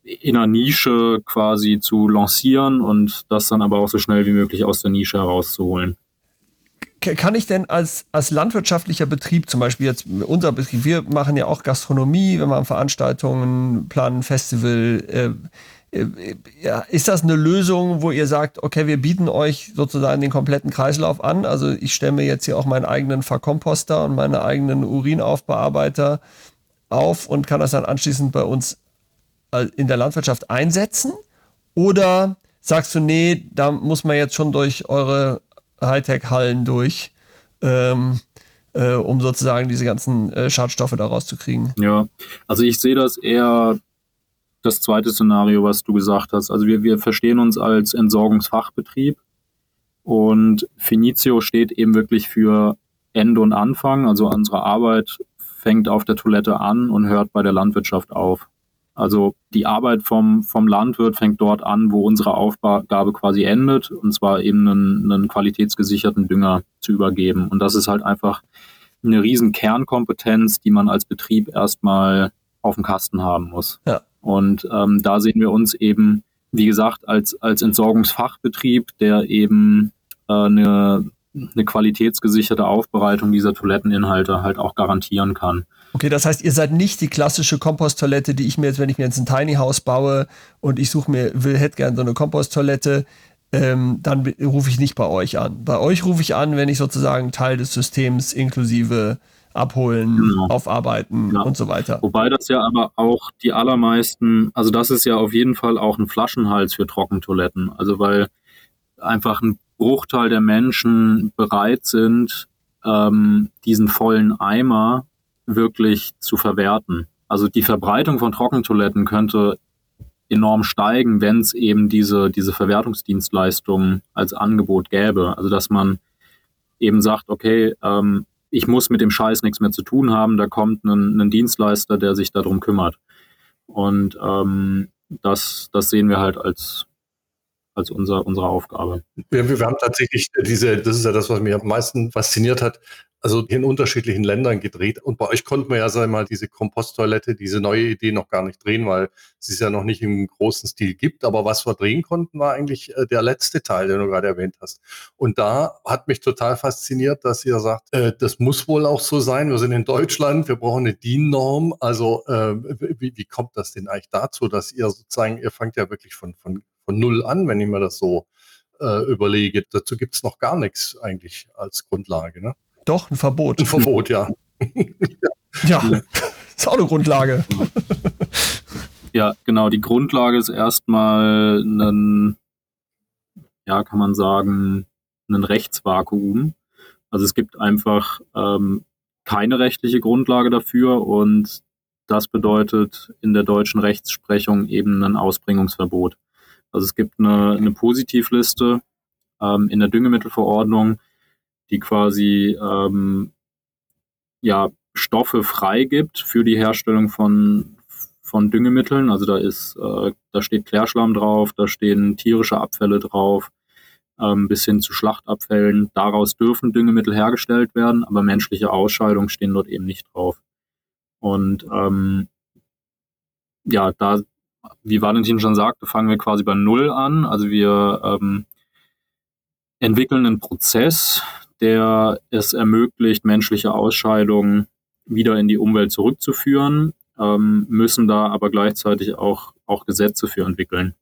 in einer Nische quasi zu lancieren und das dann aber auch so schnell wie möglich aus der Nische herauszuholen. Kann ich denn als, als landwirtschaftlicher Betrieb, zum Beispiel jetzt unser Betrieb, wir machen ja auch Gastronomie, wir machen Veranstaltungen, planen Festival, äh, äh, ja, ist das eine Lösung, wo ihr sagt, okay, wir bieten euch sozusagen den kompletten Kreislauf an? Also ich stelle mir jetzt hier auch meinen eigenen Verkomposter und meine eigenen Urinaufbearbeiter auf und kann das dann anschließend bei uns in der Landwirtschaft einsetzen? Oder sagst du, nee, da muss man jetzt schon durch eure Hightech-Hallen durch, ähm, äh, um sozusagen diese ganzen äh, Schadstoffe da rauszukriegen. Ja, also ich sehe das eher das zweite Szenario, was du gesagt hast. Also wir, wir verstehen uns als Entsorgungsfachbetrieb und Finizio steht eben wirklich für Ende und Anfang. Also unsere Arbeit fängt auf der Toilette an und hört bei der Landwirtschaft auf. Also die Arbeit vom, vom Landwirt fängt dort an, wo unsere Aufgabe quasi endet, und zwar eben einen, einen qualitätsgesicherten Dünger zu übergeben. Und das ist halt einfach eine riesen Kernkompetenz, die man als Betrieb erstmal auf dem Kasten haben muss. Ja. Und ähm, da sehen wir uns eben, wie gesagt, als, als Entsorgungsfachbetrieb, der eben äh, eine, eine qualitätsgesicherte Aufbereitung dieser Toiletteninhalte halt auch garantieren kann. Okay, das heißt, ihr seid nicht die klassische Komposttoilette, die ich mir jetzt, wenn ich mir jetzt ein Tiny House baue und ich suche mir, will, hätte gerne so eine Komposttoilette, ähm, dann rufe ich nicht bei euch an. Bei euch rufe ich an, wenn ich sozusagen Teil des Systems inklusive abholen, genau. aufarbeiten ja. und so weiter. Wobei das ja aber auch die allermeisten, also das ist ja auf jeden Fall auch ein Flaschenhals für Trockentoiletten. Also weil einfach ein Bruchteil der Menschen bereit sind, ähm, diesen vollen Eimer wirklich zu verwerten. Also die Verbreitung von Trockentoiletten könnte enorm steigen, wenn es eben diese, diese Verwertungsdienstleistungen als Angebot gäbe. Also dass man eben sagt, okay, ähm, ich muss mit dem Scheiß nichts mehr zu tun haben, da kommt ein, ein Dienstleister, der sich darum kümmert. Und ähm, das, das sehen wir halt als, als unser, unsere Aufgabe. Wir, wir haben tatsächlich diese, das ist ja das, was mich am meisten fasziniert hat, also in unterschiedlichen Ländern gedreht. Und bei euch konnten wir ja, sagen wir mal, diese Komposttoilette, diese neue Idee noch gar nicht drehen, weil es es ja noch nicht im großen Stil gibt. Aber was wir drehen konnten, war eigentlich äh, der letzte Teil, den du gerade erwähnt hast. Und da hat mich total fasziniert, dass ihr sagt, äh, das muss wohl auch so sein. Wir sind in Deutschland, wir brauchen eine DIN-Norm. Also äh, wie, wie kommt das denn eigentlich dazu, dass ihr sozusagen, ihr fangt ja wirklich von, von, von null an, wenn ich mir das so äh, überlege. Dazu gibt es noch gar nichts eigentlich als Grundlage. Ne? Doch, ein Verbot. Ein Verbot, ja. ja, ist auch eine Grundlage. Ja, genau. Die Grundlage ist erstmal ein, ja, kann man sagen, ein Rechtsvakuum. Also es gibt einfach ähm, keine rechtliche Grundlage dafür und das bedeutet in der deutschen Rechtsprechung eben ein Ausbringungsverbot. Also es gibt eine, eine Positivliste ähm, in der Düngemittelverordnung, die quasi ähm, ja, Stoffe freigibt für die Herstellung von, von Düngemitteln. Also da ist, äh, da steht Klärschlamm drauf, da stehen tierische Abfälle drauf, ähm, bis hin zu Schlachtabfällen. Daraus dürfen Düngemittel hergestellt werden, aber menschliche Ausscheidungen stehen dort eben nicht drauf. Und ähm, ja, da, wie Valentin schon sagte, fangen wir quasi bei Null an. Also wir ähm, entwickeln einen Prozess, der es ermöglicht, menschliche Ausscheidungen wieder in die Umwelt zurückzuführen, ähm, müssen da aber gleichzeitig auch, auch Gesetze für entwickeln,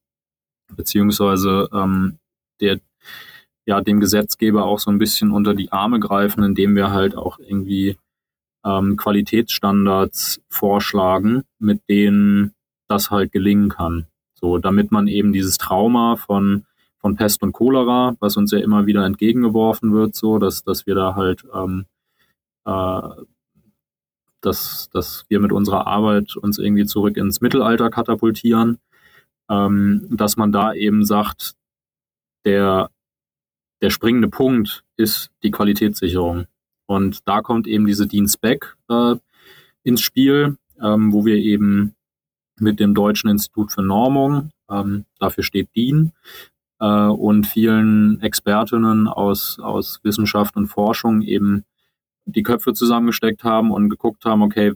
beziehungsweise ähm, der, ja, dem Gesetzgeber auch so ein bisschen unter die Arme greifen, indem wir halt auch irgendwie ähm, Qualitätsstandards vorschlagen, mit denen das halt gelingen kann. So, damit man eben dieses Trauma von von Pest und Cholera, was uns ja immer wieder entgegengeworfen wird, so dass, dass wir da halt, ähm, äh, dass, dass wir mit unserer Arbeit uns irgendwie zurück ins Mittelalter katapultieren, ähm, dass man da eben sagt, der, der springende Punkt ist die Qualitätssicherung. Und da kommt eben diese Dienstback äh, ins Spiel, ähm, wo wir eben mit dem Deutschen Institut für Normung, ähm, dafür steht DIN, äh, und vielen Expertinnen aus, aus Wissenschaft und Forschung eben die Köpfe zusammengesteckt haben und geguckt haben, okay,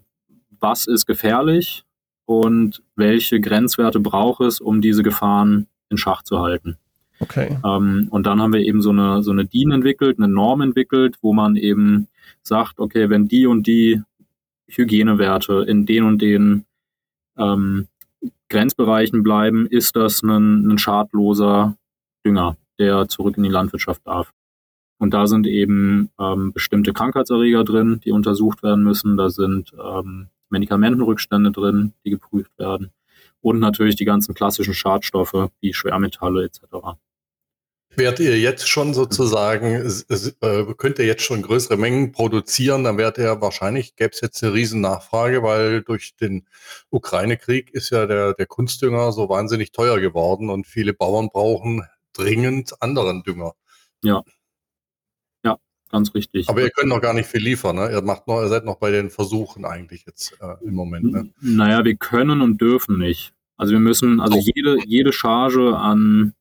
was ist gefährlich und welche Grenzwerte braucht es, um diese Gefahren in Schach zu halten. Okay. Ähm, und dann haben wir eben so eine, so eine DIN entwickelt, eine Norm entwickelt, wo man eben sagt, okay, wenn die und die Hygienewerte in den und den ähm, Grenzbereichen bleiben, ist das ein, ein schadloser Dünger, der zurück in die Landwirtschaft darf. Und da sind eben ähm, bestimmte Krankheitserreger drin, die untersucht werden müssen. Da sind ähm, Medikamentenrückstände drin, die geprüft werden. Und natürlich die ganzen klassischen Schadstoffe wie Schwermetalle etc. Werdet ihr jetzt schon sozusagen, äh, könnt ihr jetzt schon größere Mengen produzieren, dann wäre ja wahrscheinlich, gäbe es jetzt eine riesen Nachfrage, weil durch den Ukraine-Krieg ist ja der, der Kunstdünger so wahnsinnig teuer geworden und viele Bauern brauchen dringend anderen Dünger. Ja. Ja, ganz richtig. Aber ihr könnt noch gar nicht viel liefern, ne? Ihr macht noch, ihr seid noch bei den Versuchen eigentlich jetzt äh, im Moment. Ne? Naja, wir können und dürfen nicht. Also wir müssen, also jede, jede Charge an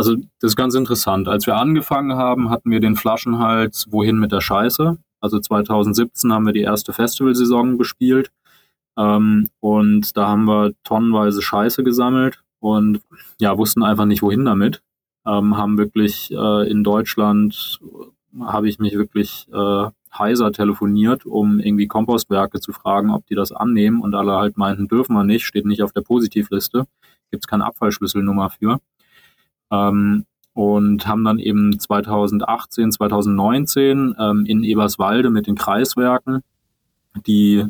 also das ist ganz interessant. Als wir angefangen haben, hatten wir den Flaschenhals Wohin mit der Scheiße. Also 2017 haben wir die erste Festivalsaison gespielt ähm, und da haben wir tonnenweise Scheiße gesammelt und ja, wussten einfach nicht, wohin damit. Ähm, haben wirklich äh, in Deutschland, habe ich mich wirklich äh, heiser telefoniert, um irgendwie Kompostwerke zu fragen, ob die das annehmen und alle halt meinten, dürfen wir nicht, steht nicht auf der Positivliste, gibt es keine Abfallschlüsselnummer für. Ähm, und haben dann eben 2018, 2019 ähm, in Eberswalde mit den Kreiswerken, die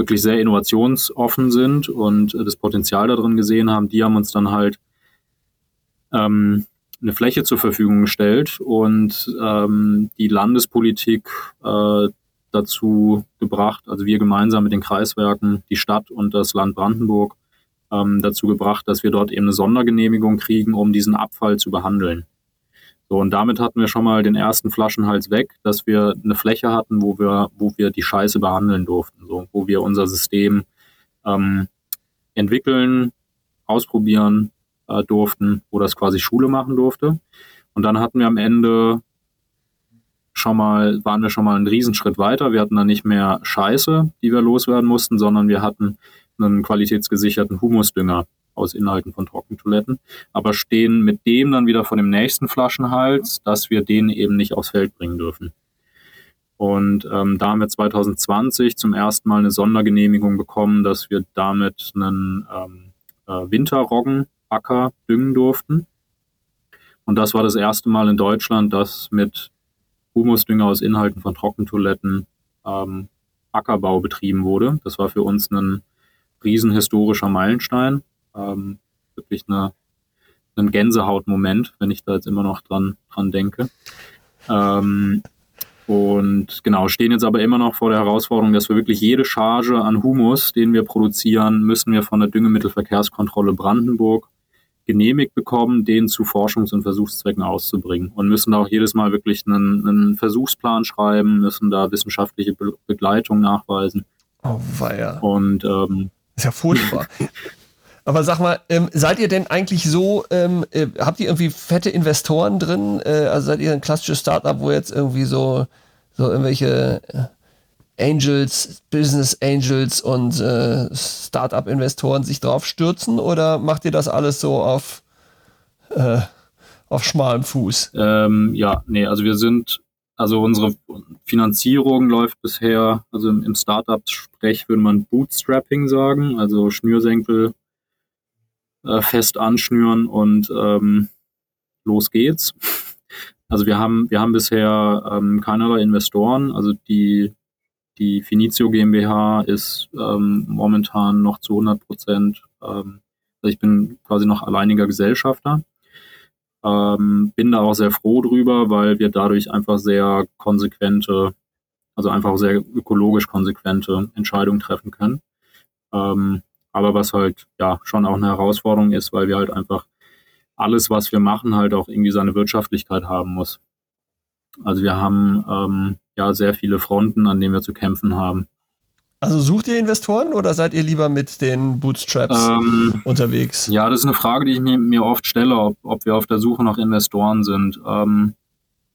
wirklich sehr innovationsoffen sind und äh, das Potenzial darin gesehen haben, die haben uns dann halt ähm, eine Fläche zur Verfügung gestellt und ähm, die Landespolitik äh, dazu gebracht, also wir gemeinsam mit den Kreiswerken, die Stadt und das Land Brandenburg, ähm, dazu gebracht, dass wir dort eben eine Sondergenehmigung kriegen, um diesen Abfall zu behandeln. So, und damit hatten wir schon mal den ersten Flaschenhals weg, dass wir eine Fläche hatten, wo wir, wo wir die Scheiße behandeln durften, so, wo wir unser System ähm, entwickeln, ausprobieren äh, durften, wo das quasi Schule machen durfte. Und dann hatten wir am Ende schon mal, waren wir schon mal einen Riesenschritt weiter. Wir hatten dann nicht mehr Scheiße, die wir loswerden mussten, sondern wir hatten einen qualitätsgesicherten Humusdünger aus Inhalten von Trockentoiletten, aber stehen mit dem dann wieder von dem nächsten Flaschenhals, dass wir den eben nicht aufs Feld bringen dürfen. Und ähm, da haben wir 2020 zum ersten Mal eine Sondergenehmigung bekommen, dass wir damit einen ähm, äh, Winterroggenacker düngen durften. Und das war das erste Mal in Deutschland, dass mit Humusdünger aus Inhalten von Trockentoiletten ähm, Ackerbau betrieben wurde. Das war für uns ein riesenhistorischer Meilenstein. Ähm, wirklich eine, ein Gänsehautmoment, wenn ich da jetzt immer noch dran, dran denke. Ähm, und genau, stehen jetzt aber immer noch vor der Herausforderung, dass wir wirklich jede Charge an Humus, den wir produzieren, müssen wir von der Düngemittelverkehrskontrolle Brandenburg genehmigt bekommen, den zu Forschungs- und Versuchszwecken auszubringen. Und müssen da auch jedes Mal wirklich einen, einen Versuchsplan schreiben, müssen da wissenschaftliche Be Begleitung nachweisen. Oh, weia. Und ähm, ist ja furchtbar. Aber sag mal, ähm, seid ihr denn eigentlich so, ähm, äh, habt ihr irgendwie fette Investoren drin? Äh, also seid ihr ein klassisches Startup, wo jetzt irgendwie so, so irgendwelche äh, Angels, Business Angels und äh, Startup-Investoren sich drauf stürzen? Oder macht ihr das alles so auf, äh, auf schmalem Fuß? Ähm, ja, nee, also wir sind also unsere Finanzierung läuft bisher, also im, im Startup-Sprech würde man Bootstrapping sagen, also Schnürsenkel äh, fest anschnüren und ähm, los geht's. Also wir haben, wir haben bisher ähm, keinerlei Investoren, also die, die Finizio GmbH ist ähm, momentan noch zu 100 Prozent, ähm, also ich bin quasi noch alleiniger Gesellschafter. Ähm, bin da auch sehr froh drüber, weil wir dadurch einfach sehr konsequente, also einfach sehr ökologisch konsequente Entscheidungen treffen können. Ähm, aber was halt ja schon auch eine Herausforderung ist, weil wir halt einfach alles, was wir machen, halt auch irgendwie seine Wirtschaftlichkeit haben muss. Also wir haben ähm, ja sehr viele Fronten, an denen wir zu kämpfen haben. Also sucht ihr Investoren oder seid ihr lieber mit den Bootstraps ähm, unterwegs? Ja, das ist eine Frage, die ich mir, mir oft stelle, ob, ob, wir auf der Suche nach Investoren sind. Ähm,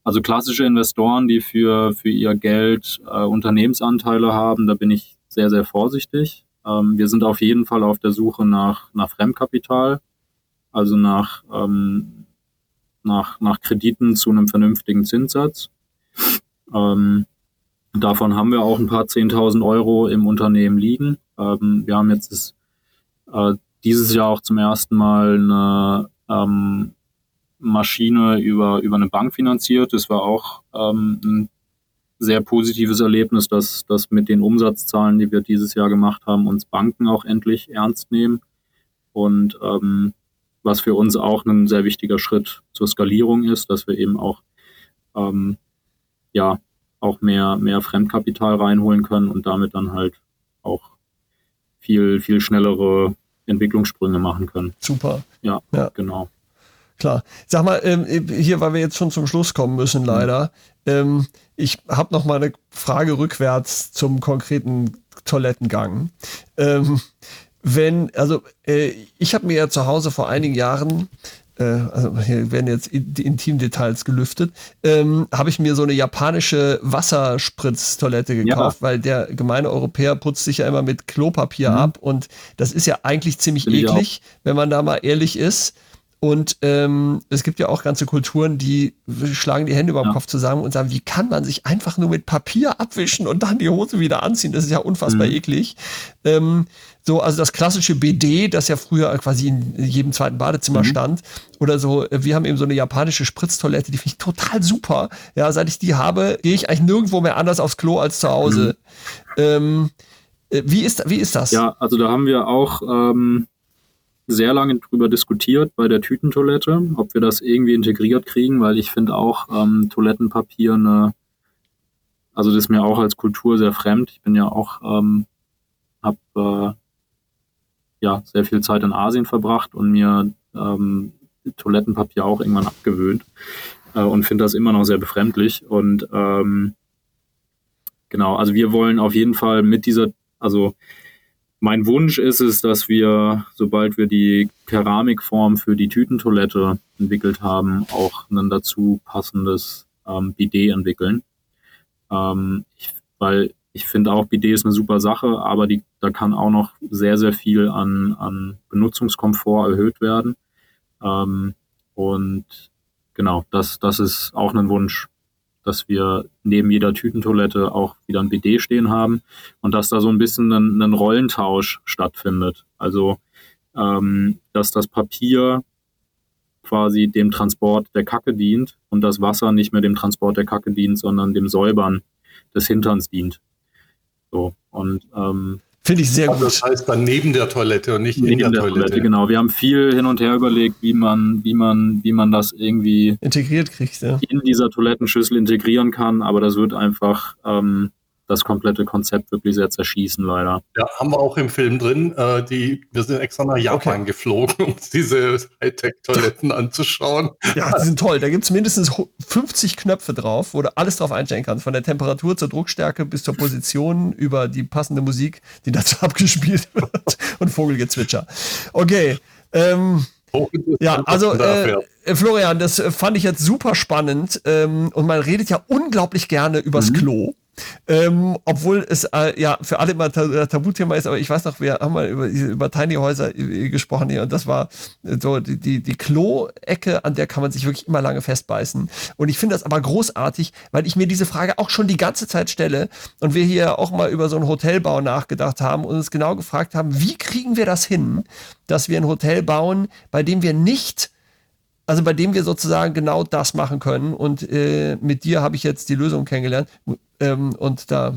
also klassische Investoren, die für, für ihr Geld äh, Unternehmensanteile haben, da bin ich sehr, sehr vorsichtig. Ähm, wir sind auf jeden Fall auf der Suche nach, nach Fremdkapital, also nach, ähm, nach, nach Krediten zu einem vernünftigen Zinssatz. Ähm, Davon haben wir auch ein paar 10.000 Euro im Unternehmen liegen. Ähm, wir haben jetzt das, äh, dieses Jahr auch zum ersten Mal eine ähm, Maschine über, über eine Bank finanziert. Das war auch ähm, ein sehr positives Erlebnis, dass, dass mit den Umsatzzahlen, die wir dieses Jahr gemacht haben, uns Banken auch endlich ernst nehmen und ähm, was für uns auch ein sehr wichtiger Schritt zur Skalierung ist, dass wir eben auch ähm, ja auch mehr, mehr Fremdkapital reinholen können und damit dann halt auch viel, viel schnellere Entwicklungssprünge machen können. Super. Ja, ja. genau. Klar. Sag mal, ähm, hier, weil wir jetzt schon zum Schluss kommen müssen, mhm. leider. Ähm, ich habe noch mal eine Frage rückwärts zum konkreten Toilettengang. Ähm, wenn, also äh, ich habe mir ja zu Hause vor einigen Jahren äh, also hier werden jetzt die Intimdetails gelüftet, ähm, habe ich mir so eine japanische Wasserspritztoilette gekauft, ja. weil der gemeine Europäer putzt sich ja immer mit Klopapier mhm. ab und das ist ja eigentlich ziemlich Bin eklig, wenn man da mal ehrlich ist. Und ähm, es gibt ja auch ganze Kulturen, die schlagen die Hände über dem ja. Kopf zusammen und sagen, wie kann man sich einfach nur mit Papier abwischen und dann die Hose wieder anziehen? Das ist ja unfassbar mhm. eklig. Ähm, so, also das klassische BD, das ja früher quasi in jedem zweiten Badezimmer mhm. stand. Oder so, wir haben eben so eine japanische Spritztoilette, die finde ich total super. Ja, seit ich die habe, gehe ich eigentlich nirgendwo mehr anders aufs Klo als zu Hause. Mhm. Ähm, äh, wie, ist, wie ist das? Ja, also da haben wir auch ähm, sehr lange drüber diskutiert bei der Tütentoilette, ob wir das irgendwie integriert kriegen, weil ich finde auch ähm, Toilettenpapier eine, also das ist mir auch als Kultur sehr fremd. Ich bin ja auch, ähm, habe äh, ja sehr viel Zeit in Asien verbracht und mir ähm, Toilettenpapier auch irgendwann abgewöhnt äh, und finde das immer noch sehr befremdlich. Und ähm, genau, also wir wollen auf jeden Fall mit dieser, also mein Wunsch ist es, dass wir, sobald wir die Keramikform für die Tütentoilette entwickelt haben, auch ein dazu passendes ähm, Bidet entwickeln. Ähm, ich, weil ich finde auch, Bidet ist eine super Sache, aber die, da kann auch noch sehr, sehr viel an, an Benutzungskomfort erhöht werden. Ähm, und genau, das, das ist auch ein Wunsch dass wir neben jeder Tütentoilette auch wieder ein BD stehen haben und dass da so ein bisschen ein, ein Rollentausch stattfindet. Also, ähm, dass das Papier quasi dem Transport der Kacke dient und das Wasser nicht mehr dem Transport der Kacke dient, sondern dem Säubern des Hinterns dient. So, und ähm, Finde ich sehr also gut. Das heißt dann neben der Toilette und nicht neben in der, der Toilette. Toilette. Genau, wir haben viel hin und her überlegt, wie man, wie man, wie man das irgendwie integriert kriegt, ja. in dieser Toilettenschüssel integrieren kann, aber das wird einfach ähm, das komplette Konzept wirklich sehr zerschießen, leider. Ja, haben wir auch im Film drin. Äh, die, wir sind extra nach Japan okay. geflogen, um diese Hightech-Toiletten anzuschauen. Ja, die sind toll. Da gibt es mindestens 50 Knöpfe drauf, wo du alles drauf einstellen kannst. Von der Temperatur zur Druckstärke bis zur Position über die passende Musik, die dazu abgespielt wird und Vogelgezwitscher. Okay. Ähm, ja, also äh, Florian, das fand ich jetzt super spannend ähm, und man redet ja unglaublich gerne übers mhm. Klo. Ähm, obwohl es äh, ja für alle immer ein Tabuthema ist, aber ich weiß noch, wir haben mal über, über Tiny Häuser äh, gesprochen hier und das war so die, die, die Klo-Ecke, an der kann man sich wirklich immer lange festbeißen. Und ich finde das aber großartig, weil ich mir diese Frage auch schon die ganze Zeit stelle und wir hier auch mal über so einen Hotelbau nachgedacht haben und uns genau gefragt haben, wie kriegen wir das hin, dass wir ein Hotel bauen, bei dem wir nicht also bei dem wir sozusagen genau das machen können. Und äh, mit dir habe ich jetzt die Lösung kennengelernt. Ähm, und da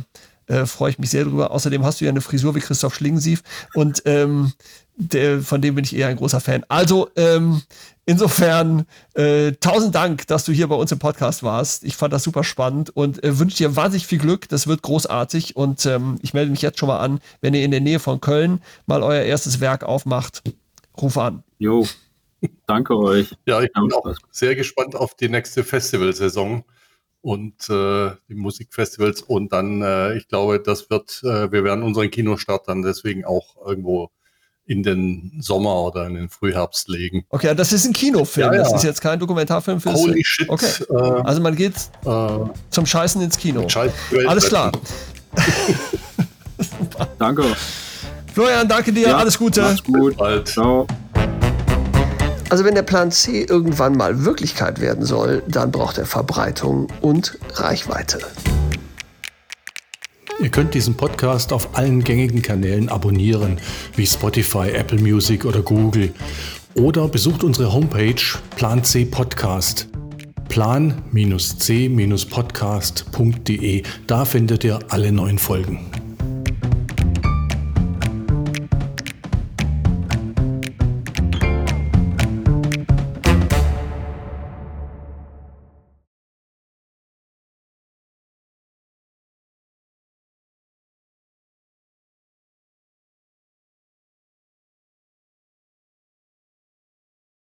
äh, freue ich mich sehr drüber. Außerdem hast du ja eine Frisur wie Christoph Schlingensief und ähm, der, von dem bin ich eher ein großer Fan. Also ähm, insofern äh, tausend Dank, dass du hier bei uns im Podcast warst. Ich fand das super spannend und äh, wünsche dir wahnsinnig viel Glück. Das wird großartig und ähm, ich melde mich jetzt schon mal an, wenn ihr in der Nähe von Köln mal euer erstes Werk aufmacht. Ruf an. Jo, danke euch. Ja, ich bin auch sehr gespannt auf die nächste Festivalsaison und äh, die Musikfestivals und dann, äh, ich glaube, das wird, äh, wir werden unseren Kinostart dann deswegen auch irgendwo in den Sommer oder in den Frühherbst legen. Okay, das ist ein Kinofilm, ja, ja. das ist jetzt kein Dokumentarfilm für Holy shit. Okay. Äh, also man geht äh, zum Scheißen ins Kino. Alles klar. danke. Florian, danke dir, ja, alles Gute. Mach's gut. Bald. Ciao. Also wenn der Plan C irgendwann mal Wirklichkeit werden soll, dann braucht er Verbreitung und Reichweite. Ihr könnt diesen Podcast auf allen gängigen Kanälen abonnieren, wie Spotify, Apple Music oder Google. Oder besucht unsere Homepage Plan C Podcast. Plan-c-podcast.de. Da findet ihr alle neuen Folgen.